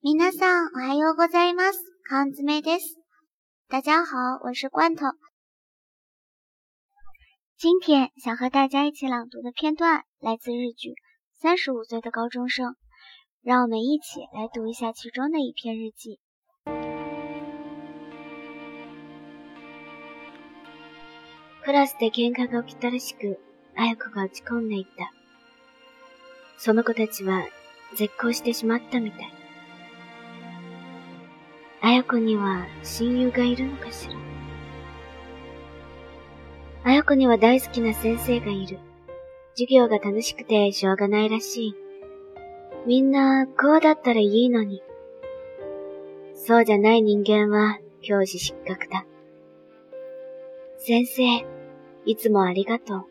皆さん、おはようございます。缶詰です。大家好，我是罐头。今天想和大家一起朗读的片段来自日剧《三十五岁的高中生》，让我们一起来读一下其中的一篇日记。クラスで喧嘩が起きたらしく、綾子が落ち込んでいた。その子たちは絶交してしまったみたい。綾子には親友がいるのかしら？綾子には大好きな先生がいる。授業が楽しくてしょうがないらしい。みんなこうだったらいいのに。そうじゃない人間は教師失格だ。先生、いつもありがとう。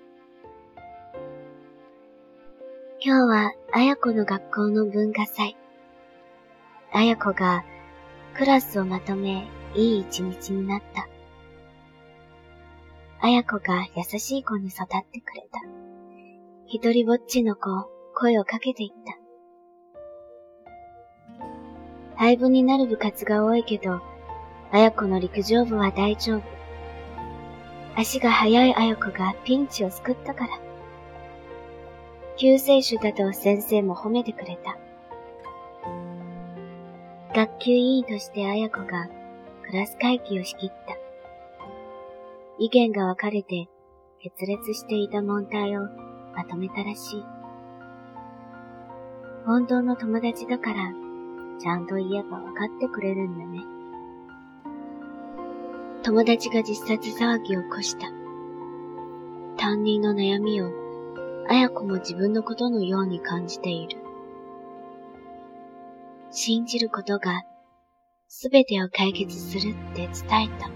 今日は綾子の学校の文化祭。綾子がクラスをまとめ、いい一日になった。綾子が優しい子に育ってくれた。一人ぼっちの子、声をかけていった。廃部になる部活が多いけど、綾子の陸上部は大丈夫。足が速い綾子がピンチを救ったから。救世主だと先生も褒めてくれた。学級委員として綾子がクラス会議を仕切った。意見が分かれて決裂していた問題をまとめたらしい。本当の友達だから、ちゃんと言えば分かってくれるんだね。友達が自殺騒ぎを起こした。担任の悩みを、綾子も自分のことのように感じている。信じることがすべてを解決するって伝えた。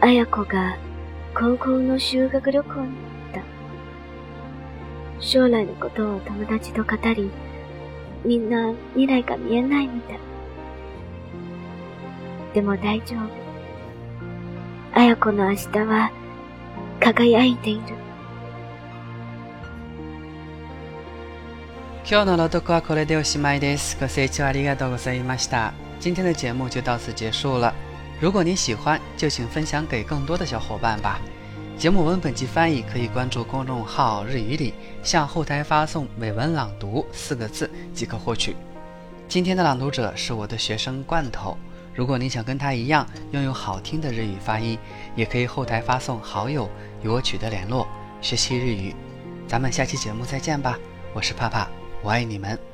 綾子が高校の修学旅行に行った。将来のことを友達と語り、みんな未来が見えないみたい。でも大丈夫。綾子の明日は輝いている。今日の朗読はこれでおしまいです。ご清聴ありがとうございました。今天的节目就到此结束了。如果您喜欢，就请分享给更多的小伙伴吧。节目文本及翻译可以关注公众号“日语里”，向后台发送“美文朗读”四个字即可获取。今天的朗读者是我的学生罐头。如果您想跟他一样拥有好听的日语发音，也可以后台发送好友与我取得联络，学习日语。咱们下期节目再见吧，我是帕帕。 我爱你们。